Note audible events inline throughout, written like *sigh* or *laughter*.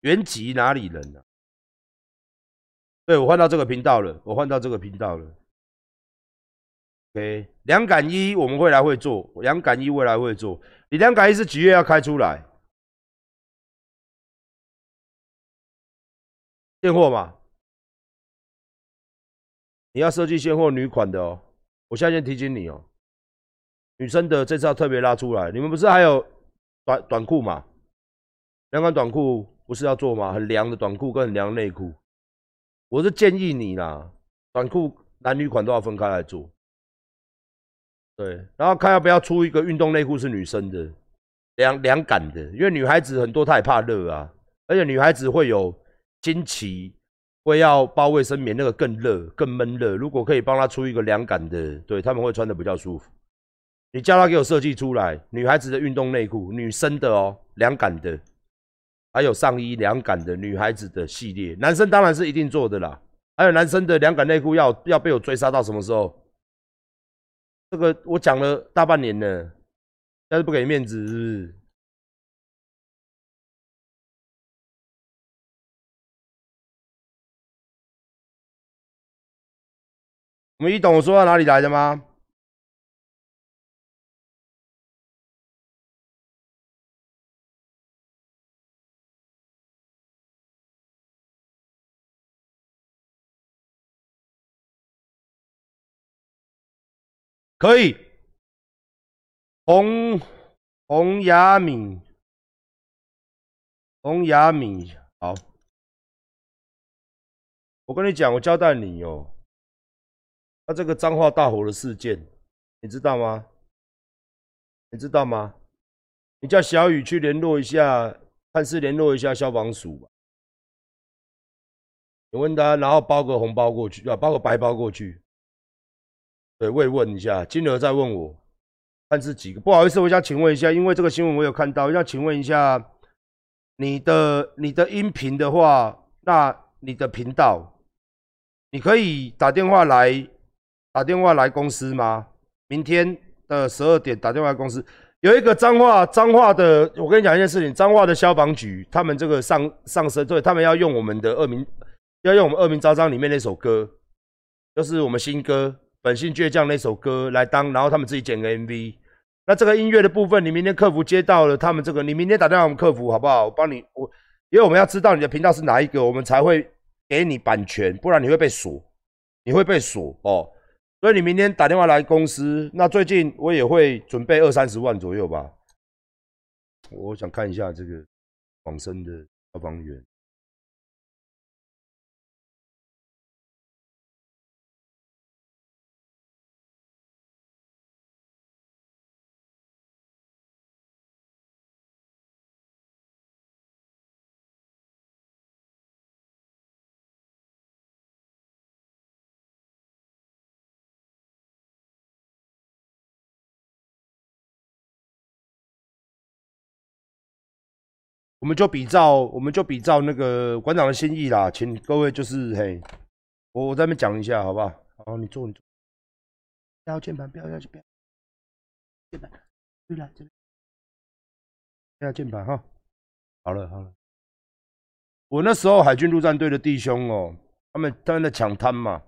原籍哪里人呢？对我换到这个频道了，我换到这个频道了。OK，两感一我们未来会做，两感一未来会做。你两感一是几月要开出来？现货嘛？你要设计现货女款的哦。我现在先提醒你哦，女生的这次要特别拉出来。你们不是还有短短裤吗？两款短裤不是要做吗？很凉的短裤跟很凉内裤。我是建议你啦，短裤男女款都要分开来做。对，然后看要不要出一个运动内裤是女生的，凉凉感的，因为女孩子很多她也怕热啊，而且女孩子会有经期，会要包卫生棉，那个更热更闷热。如果可以帮她出一个凉感的，对他们会穿的比较舒服。你叫她给我设计出来，女孩子的运动内裤，女生的哦，凉感的，还有上衣凉感的女孩子的系列，男生当然是一定做的啦。还有男生的凉感内裤要要被我追杀到什么时候？这个我讲了大半年了，但是不给面子，是不是？我们一懂我说到哪里来的吗？可以，洪洪雅敏，洪雅敏，好，我跟你讲，我交代你哦，他这个脏话大火的事件，你知道吗？你知道吗？你叫小雨去联络一下，看是联络一下消防署吧。你问他，然后包个红包过去，啊，包个白包过去。对，慰问一下，金额再问我，看是几个？不好意思，我想请问一下，因为这个新闻我有看到，要请问一下，你的你的音频的话，那你的频道，你可以打电话来打电话来公司吗？明天的十二点打电话来公司，有一个脏话脏话的，我跟你讲一件事情，脏话的消防局，他们这个上上升，对他们要用我们的恶名，要用我们恶名昭彰里面那首歌，就是我们新歌。本性倔强那首歌来当，然后他们自己剪个 MV。那这个音乐的部分，你明天客服接到了他们这个，你明天打电话我们客服好不好？我帮你，我因为我们要知道你的频道是哪一个，我们才会给你版权，不然你会被锁，你会被锁哦。所以你明天打电话来公司。那最近我也会准备二三十万左右吧。我想看一下这个广深的消防员。我们就比照，我们就比照那个馆长的心意啦，请各位就是嘿，我我在那边讲一下，好不好？好，你坐，你坐。不要键盘，不要要去，不要键盘，对了，这边不要键盘哈。好了好了，我那时候海军陆战队的弟兄哦，他们他们在抢滩嘛。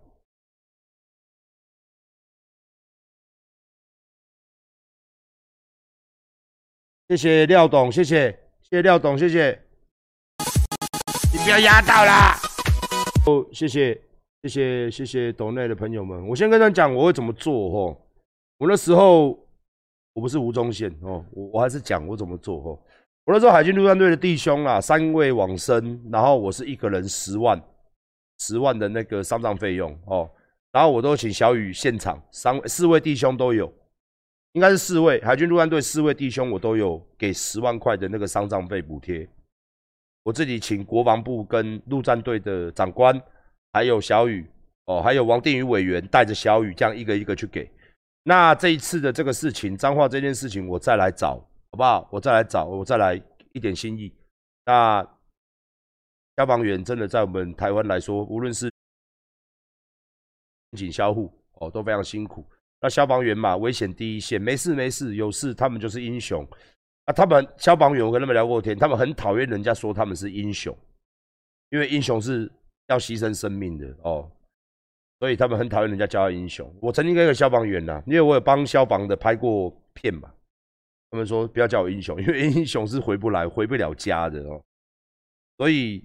谢谢廖董，谢谢。谢谢廖董，谢谢。你不要压到啦！哦，谢谢，谢谢，谢谢董内的朋友们。我先跟他讲我会怎么做哦。我那时候我不是吴宗宪哦，我我还是讲我怎么做哦。我那时候海军陆战队的弟兄啊，三位往生，然后我是一个人十万，十万的那个丧葬费用哦，然后我都请小雨现场，三四位弟兄都有。应该是四位海军陆战队四位弟兄，我都有给十万块的那个丧葬费补贴。我自己请国防部跟陆战队的长官，还有小雨哦，还有王定宇委员带着小雨，这样一个一个去给。那这一次的这个事情，脏话这件事情，我再来找好不好？我再来找，我再来一点心意。那消防员真的在我们台湾来说，无论是警消护哦，都非常辛苦。那消防员嘛，危险第一线，没事没事，有事他们就是英雄。啊，他们消防员我跟他们聊过天，他们很讨厌人家说他们是英雄，因为英雄是要牺牲生命的哦，所以他们很讨厌人家叫他英雄。我曾经跟一个消防员呐，因为我有帮消防的拍过片嘛，他们说不要叫我英雄，因为 *laughs* 英雄是回不来、回不了家的哦，所以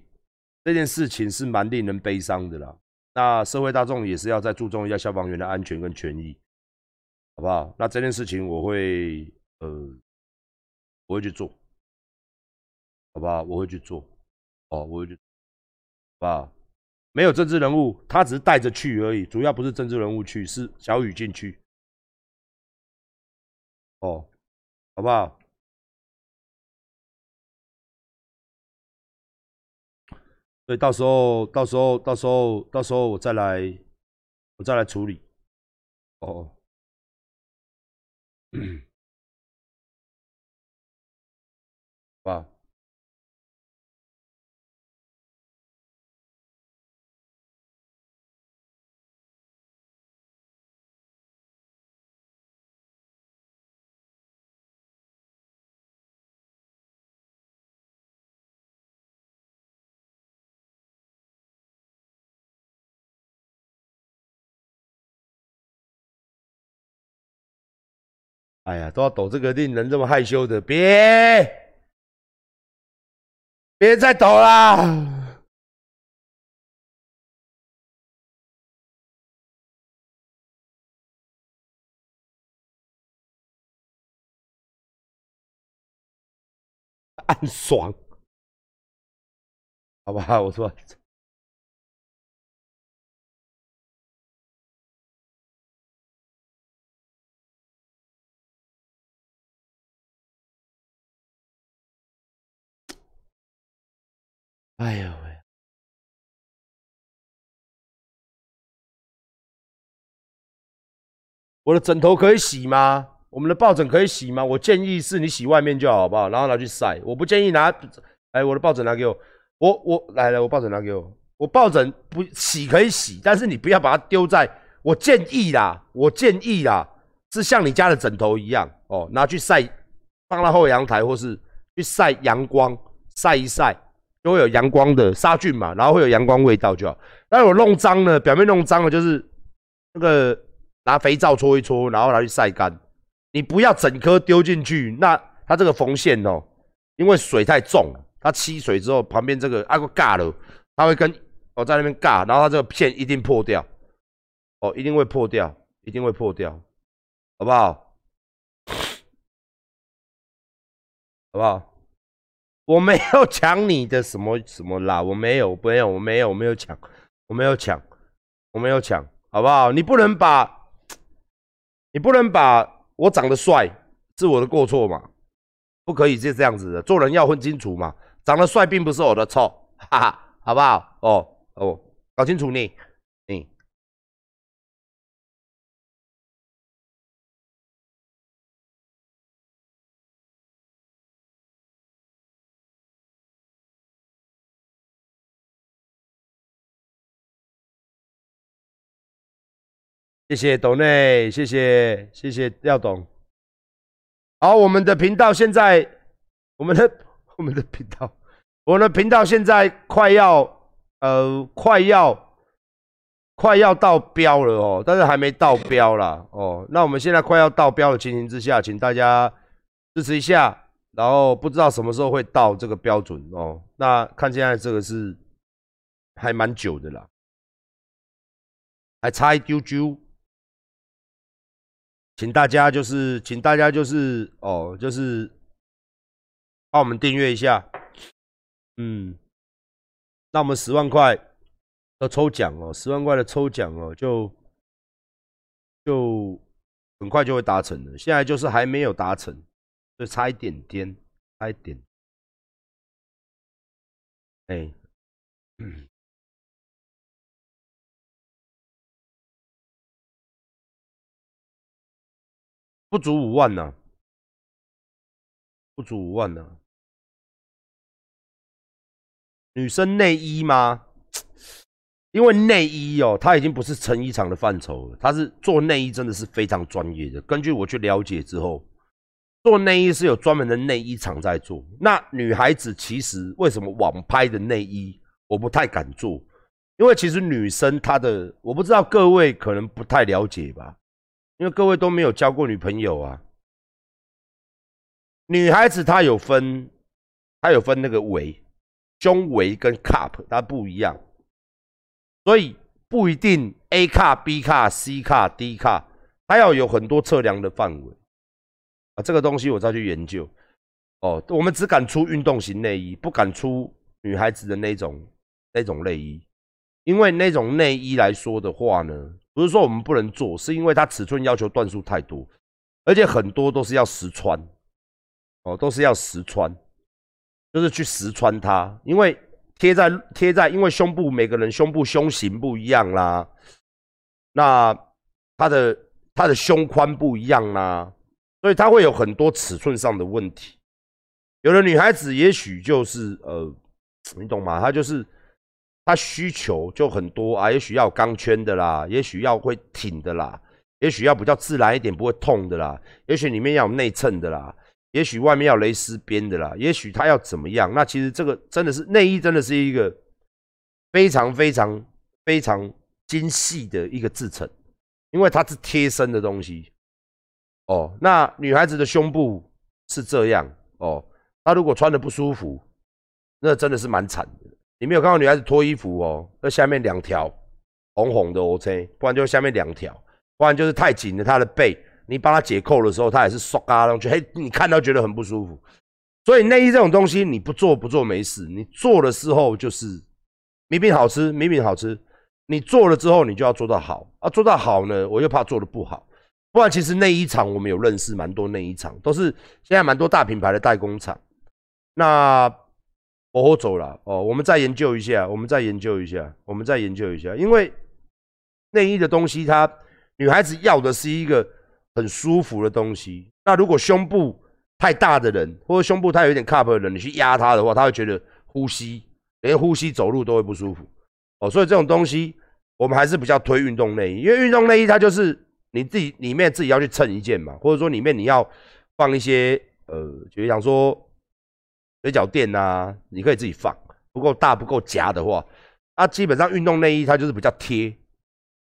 这件事情是蛮令人悲伤的啦。那社会大众也是要再注重一下消防员的安全跟权益，好不好？那这件事情我会呃。我会去做，好不好？我会去做，哦，我会去，好不好？没有政治人物，他只是带着去而已，主要不是政治人物去，是小雨进去，哦，好不好？所以到时候，到时候，到时候，到时候我再来，我再来处理，哦。*clears throat* 吧。哎呀，都要抖这个令人这么害羞的，别。别再抖啦！暗爽，好不好？我说。哎呦喂！我的枕头可以洗吗？我们的抱枕可以洗吗？我建议是你洗外面就好，好不好？然后拿去晒。我不建议拿，哎，我的抱枕拿给我。我我来了，我抱枕拿给我。我抱枕不洗可以洗，但是你不要把它丢在。我建议啦，我建议啦，是像你家的枕头一样哦，拿去晒，放到后阳台或是去晒阳光，晒一晒。都会有阳光的杀菌嘛，然后会有阳光味道就好。那我弄脏了，表面弄脏了，就是那个拿肥皂搓一搓，然后拿去晒干。你不要整颗丢进去，那它这个缝线哦，因为水太重，它吸水之后，旁边这个啊个尬了，它会跟哦在那边尬，然后它这个片一定破掉，哦一定会破掉，一定会破掉，好不好？好不好？我没有抢你的什么 *laughs* 什么啦，我没有，没有，我没有，我没有抢，我没有抢，我没有抢，好不好？你不能把，你不能把我长得帅是我的过错嘛？不可以是这样子的，做人要分清楚嘛。长得帅并不是我的错，哈哈，好不好？哦哦，搞清楚你，谢谢董内，谢谢谢谢廖董。好，我们的频道现在，我们的 *laughs* 我们的频道，我们的频道现在快要呃快要快要到标了哦，但是还没到标啦哦。那我们现在快要到标的情形之下，请大家支持一下。然后不知道什么时候会到这个标准哦。那看现在这个是还蛮久的啦，还差一丢丢。请大家就是，请大家就是哦，就是帮我们订阅一下，嗯，那我们十万块的抽奖哦，十万块的抽奖哦，就就很快就会达成了。现在就是还没有达成，就差一点点，差一点，哎，嗯。不足五万呢，不足五万呢。女生内衣吗？因为内衣哦，它已经不是成衣厂的范畴了，它是做内衣真的是非常专业的。根据我去了解之后，做内衣是有专门的内衣厂在做。那女孩子其实为什么网拍的内衣我不太敢做？因为其实女生她的我不知道各位可能不太了解吧，因为各位都没有交过女朋友啊。女孩子她有分，她有分那个围，胸围跟 cup 它不一样，所以不一定 A 卡、B 卡、C 卡、D 卡，它要有很多测量的范围啊。这个东西我再去研究。哦，我们只敢出运动型内衣，不敢出女孩子的那种那种内衣。因为那种内衣来说的话呢，不是说我们不能做，是因为它尺寸要求段数太多，而且很多都是要实穿，哦，都是要实穿，就是去实穿它，因为贴在贴在，因为胸部每个人胸部胸型不一样啦，那它的它的胸宽不一样啦，所以它会有很多尺寸上的问题。有的女孩子也许就是呃，你懂吗？她就是。他需求就很多啊，也许要钢圈的啦，也许要会挺的啦，也许要比较自然一点不会痛的啦，也许里面要有内衬的啦，也许外面要蕾丝边的啦，也许他要怎么样？那其实这个真的是内衣，真的是一个非常非常非常精细的一个制成，因为它是贴身的东西哦。那女孩子的胸部是这样哦，她如果穿的不舒服，那真的是蛮惨的。你没有看到女孩子脱衣服哦？那下面两条红红的 OK，不然就下面两条，不然就是太紧了。她的背，你帮她解扣的时候，她也是唰嘎上去，嘿，你看到觉得很不舒服。所以内衣这种东西，你不做不做没事，你做的时候就是明明好吃，明明好吃。你做了之后，你就要做到好啊，做到好呢，我又怕做的不好。不然其实内衣厂我们有认识蛮多内衣厂，都是现在蛮多大品牌的代工厂。那。我走了哦，我们再研究一下，我们再研究一下，我们再研究一下。因为内衣的东西，它女孩子要的是一个很舒服的东西。那如果胸部太大的人，或者胸部太有点 cup 的人，你去压它的话，他会觉得呼吸连呼吸走路都会不舒服哦。所以这种东西，我们还是比较推运动内衣，因为运动内衣它就是你自己里面自己要去衬一件嘛，或者说里面你要放一些呃，就想说。水饺垫呐，你可以自己放，不够大不够夹的话，啊，基本上运动内衣它就是比较贴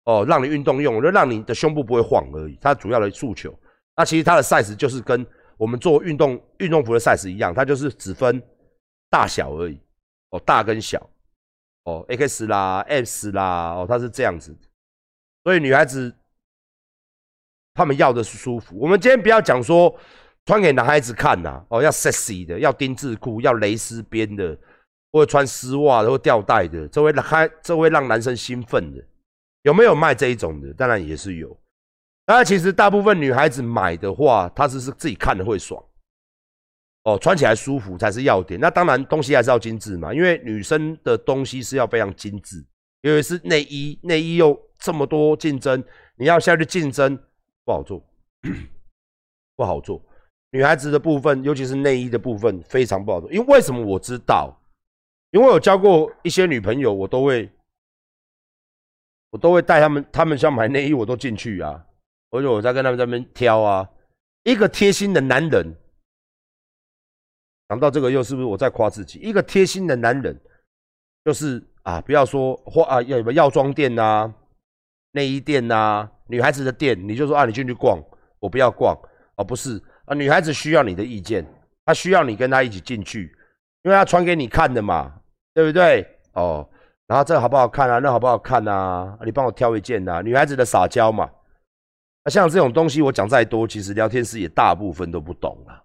哦，让你运动用，就让你的胸部不会晃而已。它主要的诉求，那其实它的 size 就是跟我们做运动运动服的 size 一样，它就是只分大小而已哦，大跟小哦，X 啦，S 啦，哦，它是这样子。所以女孩子她们要的是舒服。我们今天不要讲说。穿给男孩子看呐，哦，要 sexy 的，要丁字裤，要蕾丝边的，或者穿丝袜的或吊带的，这会让这会让男生兴奋的。有没有卖这一种的？当然也是有。那，其实大部分女孩子买的话，她只是自己看的会爽，哦，穿起来舒服才是要点。那当然，东西还是要精致嘛，因为女生的东西是要非常精致，因为是内衣，内衣又这么多竞争，你要下去竞争不好做，不好做。*coughs* 女孩子的部分，尤其是内衣的部分，非常不好做。因为为什么我知道？因为我交过一些女朋友，我都会，我都会带他们，他们想买内衣，我都进去啊。而且我在跟他们在那边挑啊。一个贴心的男人，讲到这个又是不是我在夸自己？一个贴心的男人，就是啊，不要说花啊，要什么药妆店呐、内衣店呐、女孩子的店，你就说啊，你进去逛，我不要逛啊，不是。啊，女孩子需要你的意见，她需要你跟她一起进去，因为她穿给你看的嘛，对不对？哦，然后这好不好看啊？那好不好看啊？你帮我挑一件啊。女孩子的撒娇嘛，那像这种东西我讲再多，其实聊天室也大部分都不懂啊。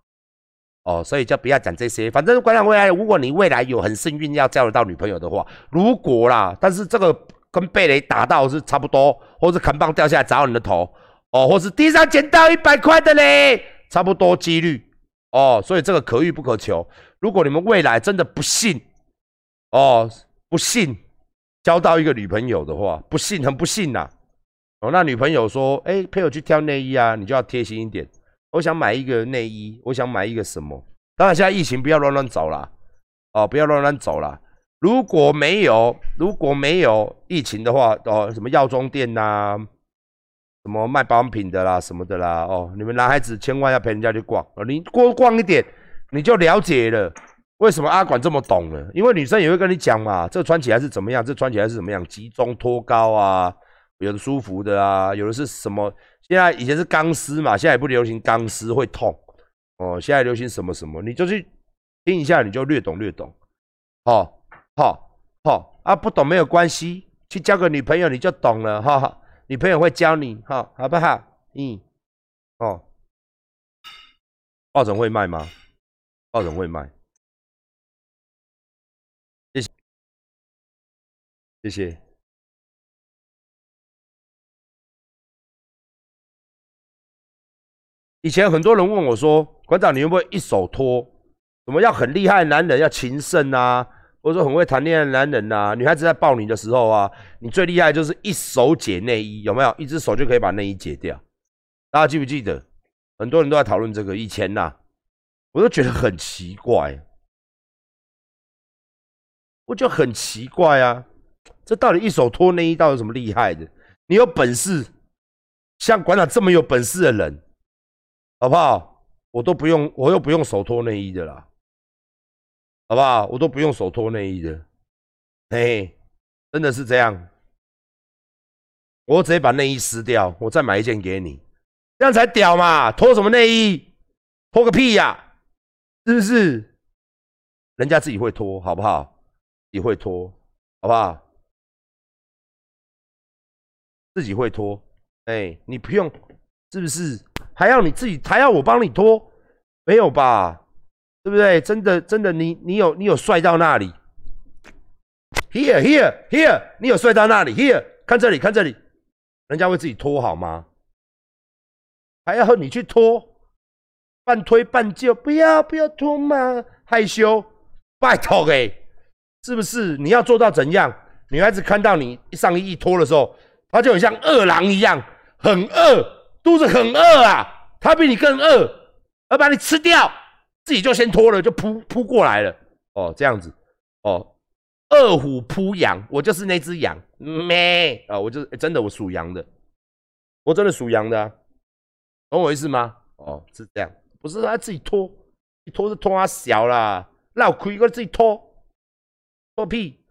哦，所以就不要讲这些。反正观察未来，如果你未来有很幸运要交得到女朋友的话，如果啦，但是这个跟被雷打到是差不多，或是砍棒掉下来砸到你的头，哦，或是地上捡到一百块的嘞。差不多几率哦，所以这个可遇不可求。如果你们未来真的不幸哦，不幸交到一个女朋友的话，不幸很不幸呐。哦，那女朋友说：“哎，陪我去挑内衣啊，你就要贴心一点。我想买一个内衣，我想买一个什么？当然，现在疫情不要乱乱走啦，哦，不要乱乱走啦。如果没有如果没有疫情的话，哦，什么药妆店呐，什么卖保养品的啦，什么的啦，哦，你们男孩子千万要陪人家去逛，哦，你多逛一点，你就了解了为什么阿管这么懂了。因为女生也会跟你讲嘛，这穿起来是怎么样，这穿起来是怎么样，集中托高啊，有的舒服的啊，有的是什么？现在以前是钢丝嘛，现在也不流行钢丝会痛，哦，现在流行什么什么，你就去听一下，你就略懂略懂，好，好，好啊，不懂没有关系，去交个女朋友你就懂了，哈哈。女朋友会教你，好，好不好？嗯，哦，抱枕会卖吗？抱枕会卖，谢谢，谢谢。以前很多人问我说：“馆长，你会不会一手托？怎么要很厉害的男人，要情圣啊？”或者说很会谈恋爱的男人呐，女孩子在抱你的时候啊，你最厉害就是一手解内衣，有没有？一只手就可以把内衣解掉。大家记不记得？很多人都在讨论这个。以前呐，我都觉得很奇怪，我就很奇怪啊，这到底一手脱内衣到底有什么厉害的？你有本事，像馆长这么有本事的人，好不好？我都不用，我又不用手脱内衣的啦。好不好？我都不用手脱内衣的，嘿嘿，真的是这样。我直接把内衣撕掉，我再买一件给你，这样才屌嘛！脱什么内衣？脱个屁呀！是不是？人家自己会脱，好不好？自己会脱，好不好？自己会脱，哎，你不用，是不是？还要你自己，还要我帮你脱？没有吧？对不对？真的，真的，你你有你有帅到那里？Here, here, here，你有帅到那里？Here，看这里，看这里，人家会自己脱好吗？还要和你去脱？半推半就，不要不要脱嘛，害羞，拜托哎，是不是？你要做到怎样？女孩子看到你上衣一脱的时候，她就很像饿狼一样，很饿，肚子很饿啊，她比你更饿，要把你吃掉。自己就先脱了，就扑扑过来了。哦，这样子。哦，二虎扑羊，我就是那只羊。咩啊，我就是真的，我属羊的，我真的属羊的，懂我意思吗？哦，是这样，不是他自己脱，一脱是脱他小啦，那我亏个自己脱，脱屁。